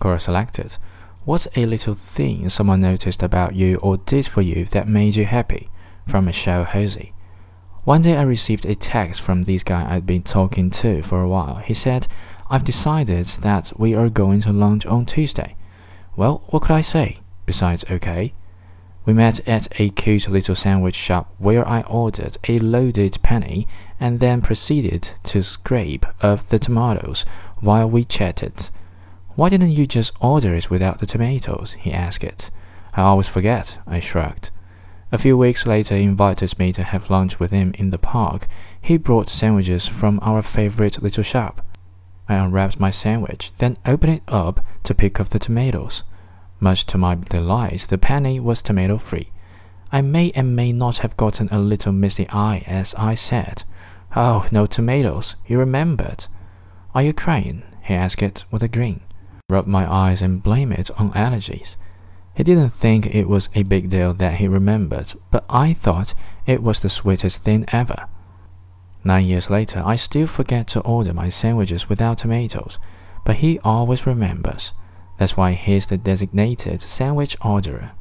Quora selected. What's a little thing someone noticed about you or did for you that made you happy? From Michelle Hosey. One day I received a text from this guy I'd been talking to for a while. He said, I've decided that we are going to lunch on Tuesday. Well, what could I say? Besides, okay. We met at a cute little sandwich shop where I ordered a loaded penny and then proceeded to scrape off the tomatoes while we chatted. Why didn't you just order it without the tomatoes? he asked. I always forget, I shrugged. A few weeks later, he invited me to have lunch with him in the park. He brought sandwiches from our favorite little shop. I unwrapped my sandwich, then opened it up to pick up the tomatoes. Much to my delight, the penny was tomato free. I may and may not have gotten a little misty eye as I said, Oh, no tomatoes. He remembered. Are you crying? he asked with a grin. Rub my eyes and blame it on allergies. He didn't think it was a big deal that he remembered, but I thought it was the sweetest thing ever. Nine years later, I still forget to order my sandwiches without tomatoes, but he always remembers. That's why he's the designated sandwich orderer.